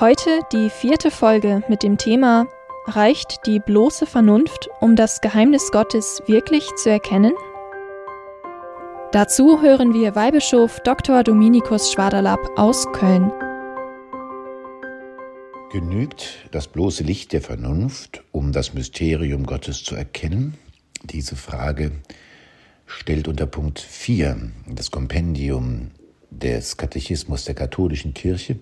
Heute die vierte Folge mit dem Thema Reicht die bloße Vernunft, um das Geheimnis Gottes wirklich zu erkennen? Dazu hören wir Weihbischof Dr. Dominikus Schwaderlapp aus Köln. Genügt das bloße Licht der Vernunft, um das Mysterium Gottes zu erkennen? Diese Frage stellt unter Punkt 4 das Kompendium des Katechismus der katholischen Kirche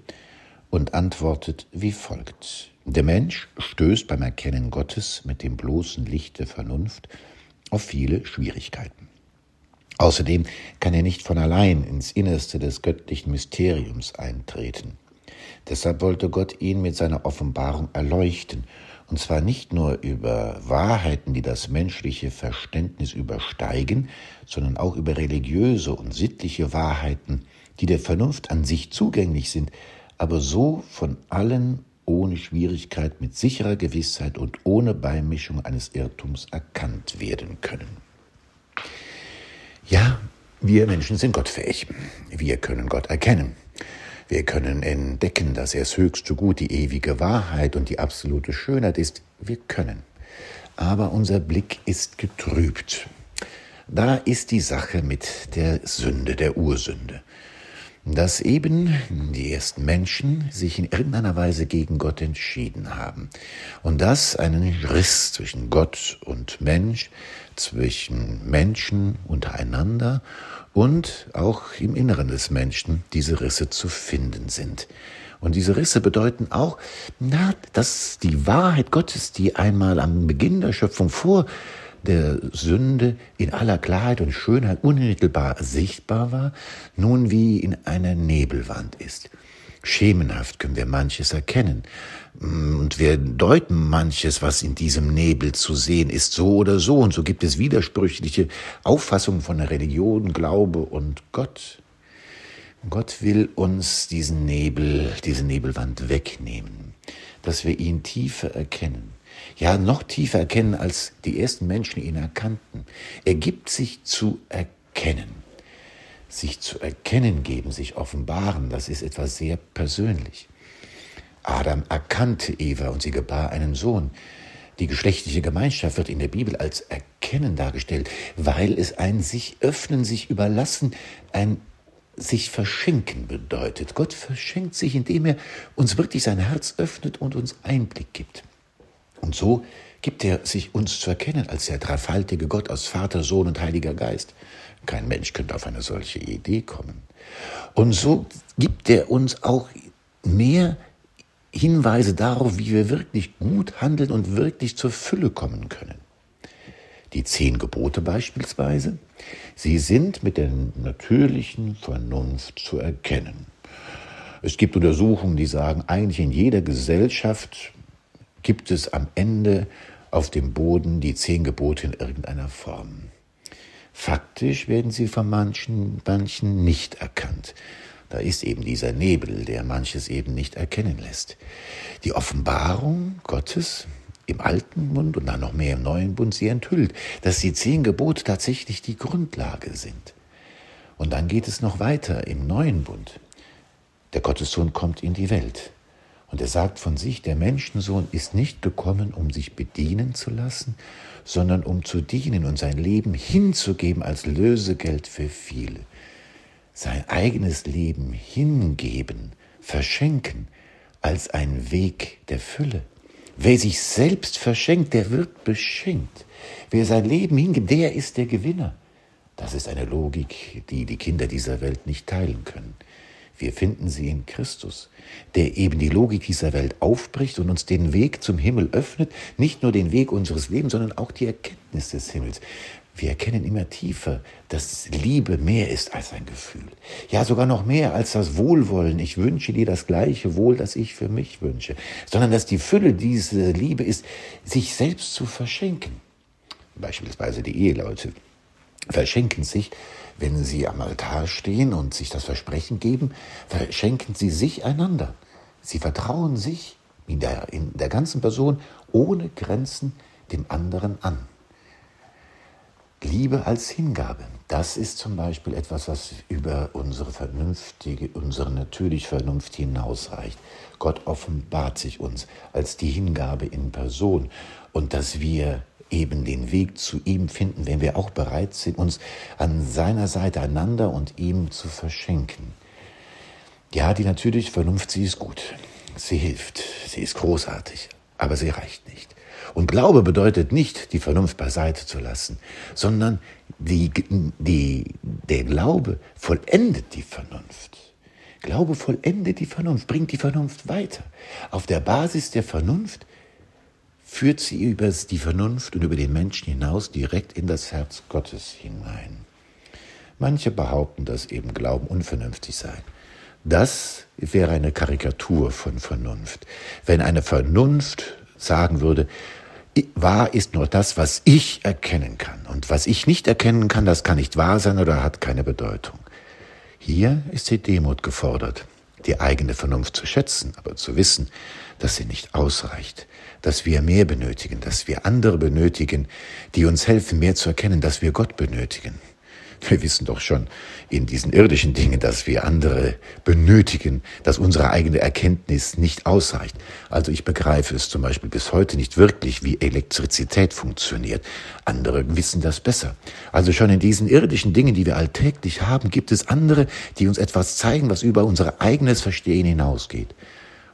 und antwortet wie folgt. Der Mensch stößt beim Erkennen Gottes mit dem bloßen Licht der Vernunft auf viele Schwierigkeiten. Außerdem kann er nicht von allein ins Innerste des göttlichen Mysteriums eintreten. Deshalb wollte Gott ihn mit seiner Offenbarung erleuchten, und zwar nicht nur über Wahrheiten, die das menschliche Verständnis übersteigen, sondern auch über religiöse und sittliche Wahrheiten, die der Vernunft an sich zugänglich sind, aber so von allen ohne Schwierigkeit, mit sicherer Gewissheit und ohne Beimischung eines Irrtums erkannt werden können. Ja, wir Menschen sind gottfähig. Wir können Gott erkennen. Wir können entdecken, dass er das höchste Gut, die ewige Wahrheit und die absolute Schönheit ist. Wir können. Aber unser Blick ist getrübt. Da ist die Sache mit der Sünde, der Ursünde dass eben die ersten Menschen sich in irgendeiner Weise gegen Gott entschieden haben und dass einen Riss zwischen Gott und Mensch, zwischen Menschen untereinander und auch im Inneren des Menschen diese Risse zu finden sind. Und diese Risse bedeuten auch, na, dass die Wahrheit Gottes, die einmal am Beginn der Schöpfung vor der Sünde in aller Klarheit und Schönheit unmittelbar sichtbar war, nun wie in einer Nebelwand ist. Schemenhaft können wir manches erkennen. Und wir deuten manches, was in diesem Nebel zu sehen ist, so oder so. Und so gibt es widersprüchliche Auffassungen von Religion, Glaube und Gott. Gott will uns diesen Nebel, diese Nebelwand wegnehmen, dass wir ihn tiefer erkennen ja noch tiefer erkennen, als die ersten Menschen ihn erkannten. Er gibt sich zu erkennen. Sich zu erkennen geben, sich offenbaren, das ist etwas sehr persönlich. Adam erkannte Eva und sie gebar einen Sohn. Die geschlechtliche Gemeinschaft wird in der Bibel als Erkennen dargestellt, weil es ein sich öffnen, sich überlassen, ein sich verschenken bedeutet. Gott verschenkt sich, indem er uns wirklich sein Herz öffnet und uns Einblick gibt. Und so gibt er sich uns zu erkennen als der dreifaltige Gott aus Vater, Sohn und Heiliger Geist. Kein Mensch könnte auf eine solche Idee kommen. Und so gibt er uns auch mehr Hinweise darauf, wie wir wirklich gut handeln und wirklich zur Fülle kommen können. Die zehn Gebote beispielsweise, sie sind mit der natürlichen Vernunft zu erkennen. Es gibt Untersuchungen, die sagen, eigentlich in jeder Gesellschaft gibt es am Ende auf dem Boden die zehn Gebote in irgendeiner Form. Faktisch werden sie von manchen, manchen nicht erkannt. Da ist eben dieser Nebel, der manches eben nicht erkennen lässt. Die Offenbarung Gottes im alten Bund und dann noch mehr im neuen Bund sie enthüllt, dass die zehn Gebote tatsächlich die Grundlage sind. Und dann geht es noch weiter im neuen Bund. Der Gottessohn kommt in die Welt. Und er sagt von sich, der Menschensohn ist nicht gekommen, um sich bedienen zu lassen, sondern um zu dienen und sein Leben hinzugeben als Lösegeld für viele. Sein eigenes Leben hingeben, verschenken als ein Weg der Fülle. Wer sich selbst verschenkt, der wird beschenkt. Wer sein Leben hingibt, der ist der Gewinner. Das ist eine Logik, die die Kinder dieser Welt nicht teilen können. Wir finden sie in Christus, der eben die Logik dieser Welt aufbricht und uns den Weg zum Himmel öffnet, nicht nur den Weg unseres Lebens, sondern auch die Erkenntnis des Himmels. Wir erkennen immer tiefer, dass Liebe mehr ist als ein Gefühl. Ja, sogar noch mehr als das Wohlwollen. Ich wünsche dir das gleiche Wohl, das ich für mich wünsche. Sondern dass die Fülle dieser Liebe ist, sich selbst zu verschenken. Beispielsweise die Eheleute verschenken sich, wenn sie am Altar stehen und sich das Versprechen geben, verschenken sie sich einander. Sie vertrauen sich in der, in der ganzen Person ohne Grenzen dem anderen an. Liebe als Hingabe, das ist zum Beispiel etwas, was über unsere vernünftige, unsere natürliche Vernunft hinausreicht. Gott offenbart sich uns als die Hingabe in Person und dass wir eben den Weg zu ihm finden, wenn wir auch bereit sind, uns an seiner Seite einander und ihm zu verschenken. Ja, die natürliche Vernunft, sie ist gut. Sie hilft. Sie ist großartig. Aber sie reicht nicht. Und Glaube bedeutet nicht, die Vernunft beiseite zu lassen, sondern die, die, der Glaube vollendet die Vernunft. Glaube vollendet die Vernunft, bringt die Vernunft weiter. Auf der Basis der Vernunft führt sie über die Vernunft und über den Menschen hinaus direkt in das Herz Gottes hinein. Manche behaupten, dass eben Glauben unvernünftig sei. Das wäre eine Karikatur von Vernunft. Wenn eine Vernunft sagen würde, wahr ist nur das, was ich erkennen kann. Und was ich nicht erkennen kann, das kann nicht wahr sein oder hat keine Bedeutung. Hier ist die Demut gefordert, die eigene Vernunft zu schätzen, aber zu wissen, dass sie nicht ausreicht, dass wir mehr benötigen, dass wir andere benötigen, die uns helfen, mehr zu erkennen, dass wir Gott benötigen. Wir wissen doch schon in diesen irdischen Dingen, dass wir andere benötigen, dass unsere eigene Erkenntnis nicht ausreicht. Also ich begreife es zum Beispiel bis heute nicht wirklich, wie Elektrizität funktioniert. Andere wissen das besser. Also schon in diesen irdischen Dingen, die wir alltäglich haben, gibt es andere, die uns etwas zeigen, was über unser eigenes Verstehen hinausgeht.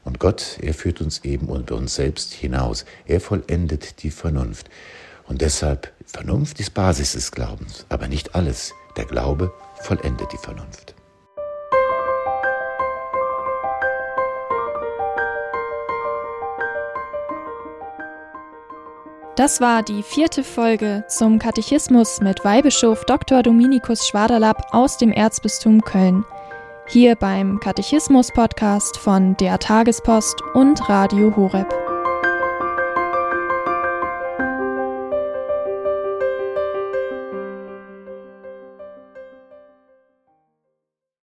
Und Gott, er führt uns eben unter uns selbst hinaus. Er vollendet die Vernunft. Und deshalb, Vernunft ist Basis des Glaubens, aber nicht alles. Der Glaube vollendet die Vernunft. Das war die vierte Folge zum Katechismus mit Weihbischof Dr. Dominikus Schwaderlapp aus dem Erzbistum Köln. Hier beim Katechismus-Podcast von der Tagespost und Radio Horeb.